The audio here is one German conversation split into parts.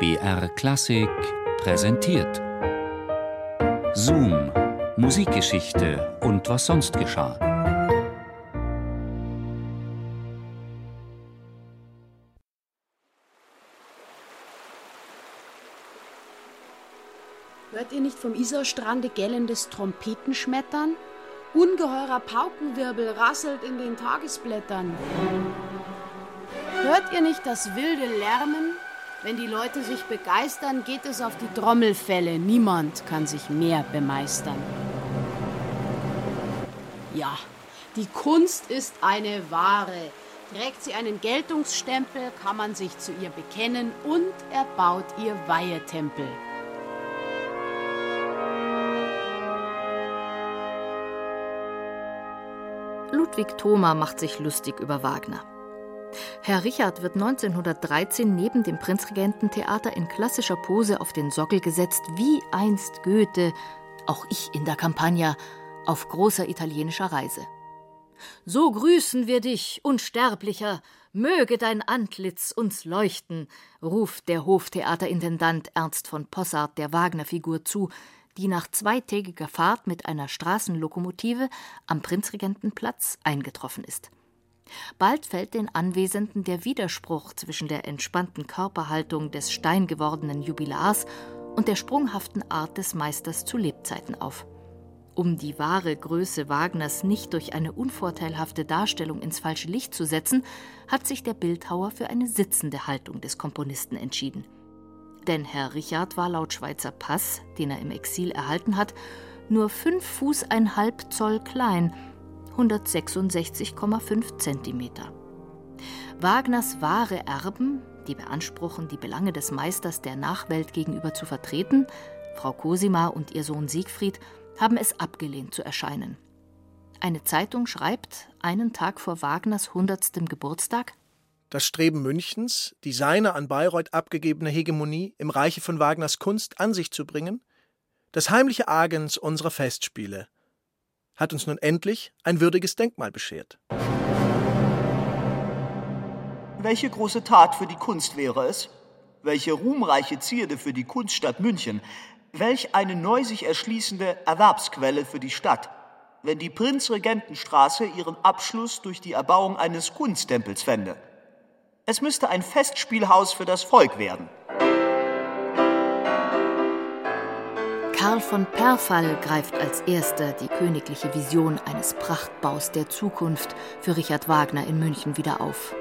BR Klassik präsentiert. Zoom, Musikgeschichte und was sonst geschah. Hört ihr nicht vom Isarstrande gellendes Trompetenschmettern? Ungeheurer Paukenwirbel rasselt in den Tagesblättern. Hört ihr nicht das wilde Lärmen? Wenn die Leute sich begeistern, geht es auf die Trommelfälle. Niemand kann sich mehr bemeistern. Ja, die Kunst ist eine Ware. Trägt sie einen Geltungsstempel, kann man sich zu ihr bekennen und erbaut ihr Weihetempel. Ludwig Thoma macht sich lustig über Wagner. Herr Richard wird 1913 neben dem Prinzregententheater in klassischer Pose auf den Sockel gesetzt, wie einst Goethe, auch ich in der Campagna, auf großer italienischer Reise. So grüßen wir dich, Unsterblicher, möge dein Antlitz uns leuchten, ruft der Hoftheaterintendant Ernst von Possart der Wagner-Figur zu, die nach zweitägiger Fahrt mit einer Straßenlokomotive am Prinzregentenplatz eingetroffen ist. Bald fällt den Anwesenden der Widerspruch zwischen der entspannten Körperhaltung des steingewordenen Jubilars und der sprunghaften Art des Meisters zu Lebzeiten auf. Um die wahre Größe Wagners nicht durch eine unvorteilhafte Darstellung ins falsche Licht zu setzen, hat sich der Bildhauer für eine sitzende Haltung des Komponisten entschieden. Denn Herr Richard war laut Schweizer Pass, den er im Exil erhalten hat, nur fünf Fuß ein halb Zoll klein 166,5 cm. Wagners wahre Erben, die beanspruchen, die Belange des Meisters der Nachwelt gegenüber zu vertreten, Frau Cosima und ihr Sohn Siegfried, haben es abgelehnt zu erscheinen. Eine Zeitung schreibt, einen Tag vor Wagners hundertstem Geburtstag, das Streben Münchens, die seine an Bayreuth abgegebene Hegemonie im Reiche von Wagners Kunst an sich zu bringen, das heimliche Agens unserer Festspiele – hat uns nun endlich ein würdiges Denkmal beschert. Welche große Tat für die Kunst wäre es? Welche ruhmreiche Zierde für die Kunststadt München? Welch eine neu sich erschließende Erwerbsquelle für die Stadt, wenn die Prinzregentenstraße ihren Abschluss durch die Erbauung eines Kunsttempels fände. Es müsste ein Festspielhaus für das Volk werden. Karl von Perfall greift als erster die königliche Vision eines Prachtbaus der Zukunft für Richard Wagner in München wieder auf.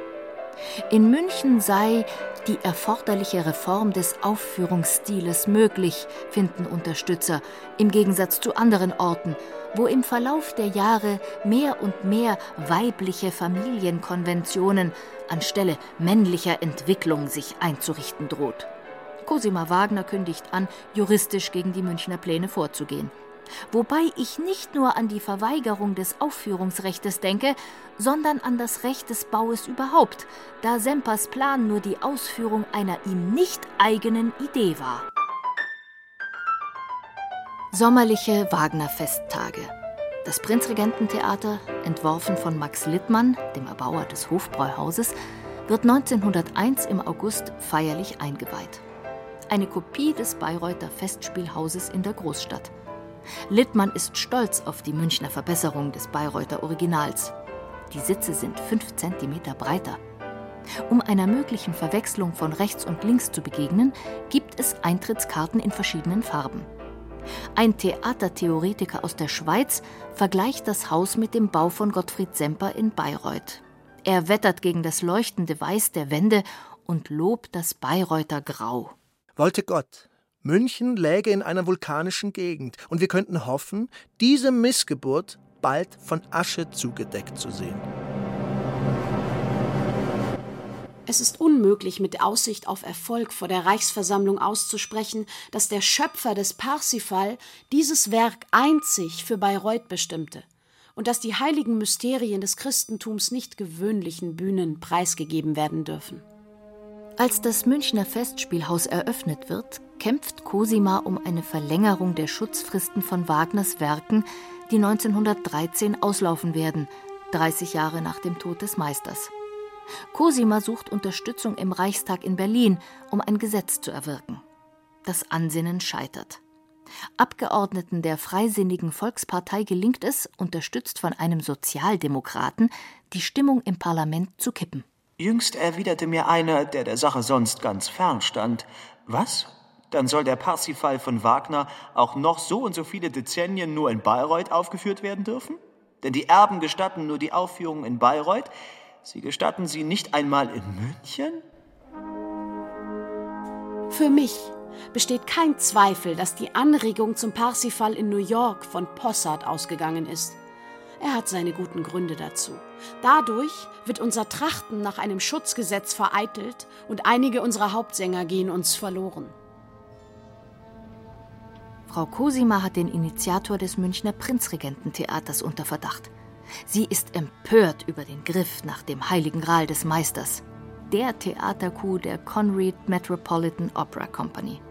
In München sei die erforderliche Reform des Aufführungsstiles möglich, finden Unterstützer, im Gegensatz zu anderen Orten, wo im Verlauf der Jahre mehr und mehr weibliche Familienkonventionen anstelle männlicher Entwicklung sich einzurichten droht. Cosima Wagner kündigt an, juristisch gegen die Münchner Pläne vorzugehen. Wobei ich nicht nur an die Verweigerung des Aufführungsrechtes denke, sondern an das Recht des Baues überhaupt, da Sempers Plan nur die Ausführung einer ihm nicht eigenen Idee war. Sommerliche Wagner-Festtage. Das Prinzregententheater, entworfen von Max Littmann, dem Erbauer des Hofbräuhauses, wird 1901 im August feierlich eingeweiht eine Kopie des Bayreuther Festspielhauses in der Großstadt. Littmann ist stolz auf die Münchner Verbesserung des Bayreuther Originals. Die Sitze sind fünf Zentimeter breiter. Um einer möglichen Verwechslung von rechts und links zu begegnen, gibt es Eintrittskarten in verschiedenen Farben. Ein Theatertheoretiker aus der Schweiz vergleicht das Haus mit dem Bau von Gottfried Semper in Bayreuth. Er wettert gegen das leuchtende Weiß der Wände und lobt das Bayreuther Grau. Wollte Gott, München läge in einer vulkanischen Gegend und wir könnten hoffen, diese Missgeburt bald von Asche zugedeckt zu sehen. Es ist unmöglich, mit Aussicht auf Erfolg vor der Reichsversammlung auszusprechen, dass der Schöpfer des Parsifal dieses Werk einzig für Bayreuth bestimmte und dass die heiligen Mysterien des Christentums nicht gewöhnlichen Bühnen preisgegeben werden dürfen. Als das Münchner Festspielhaus eröffnet wird, kämpft Cosima um eine Verlängerung der Schutzfristen von Wagners Werken, die 1913 auslaufen werden, 30 Jahre nach dem Tod des Meisters. Cosima sucht Unterstützung im Reichstag in Berlin, um ein Gesetz zu erwirken. Das Ansinnen scheitert. Abgeordneten der Freisinnigen Volkspartei gelingt es, unterstützt von einem Sozialdemokraten, die Stimmung im Parlament zu kippen. Jüngst erwiderte mir einer, der der Sache sonst ganz fern stand. Was? Dann soll der Parsifal von Wagner auch noch so und so viele Dezennien nur in Bayreuth aufgeführt werden dürfen? Denn die Erben gestatten nur die Aufführung in Bayreuth, sie gestatten sie nicht einmal in München? Für mich besteht kein Zweifel, dass die Anregung zum Parsifal in New York von Possart ausgegangen ist. Er hat seine guten Gründe dazu. Dadurch wird unser Trachten nach einem Schutzgesetz vereitelt und einige unserer Hauptsänger gehen uns verloren. Frau Cosima hat den Initiator des Münchner Prinzregententheaters unter Verdacht. Sie ist empört über den Griff nach dem heiligen Gral des Meisters, der Theatercoup der Conread Metropolitan Opera Company.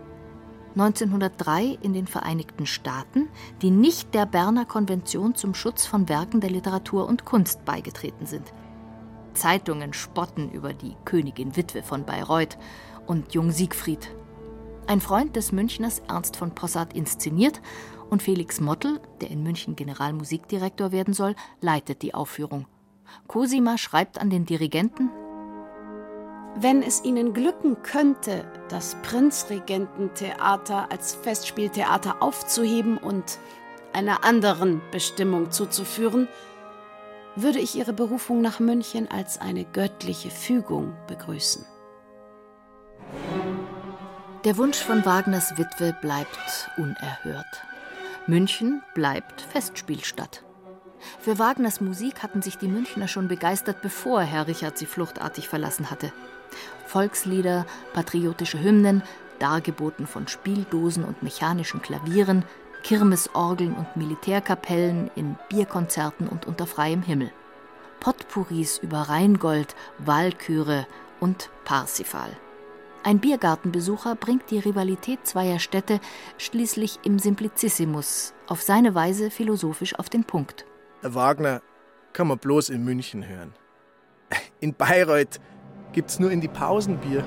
1903 in den Vereinigten Staaten, die nicht der Berner Konvention zum Schutz von Werken der Literatur und Kunst beigetreten sind. Zeitungen spotten über die Königin Witwe von Bayreuth und Jung Siegfried. Ein Freund des Münchners Ernst von Possart inszeniert und Felix Mottl, der in München Generalmusikdirektor werden soll, leitet die Aufführung. Cosima schreibt an den Dirigenten wenn es Ihnen glücken könnte, das Prinzregententheater als Festspieltheater aufzuheben und einer anderen Bestimmung zuzuführen, würde ich Ihre Berufung nach München als eine göttliche Fügung begrüßen. Der Wunsch von Wagners Witwe bleibt unerhört. München bleibt Festspielstadt. Für Wagners Musik hatten sich die Münchner schon begeistert, bevor Herr Richard sie fluchtartig verlassen hatte. Volkslieder, patriotische Hymnen, dargeboten von Spieldosen und mechanischen Klavieren, Kirmesorgeln und Militärkapellen in Bierkonzerten und unter freiem Himmel. Potpourris über Rheingold, Walküre und Parsifal. Ein Biergartenbesucher bringt die Rivalität zweier Städte schließlich im Simplicissimus auf seine Weise philosophisch auf den Punkt. Wagner kann man bloß in München hören. In Bayreuth gibt's nur in die Pausen Bier.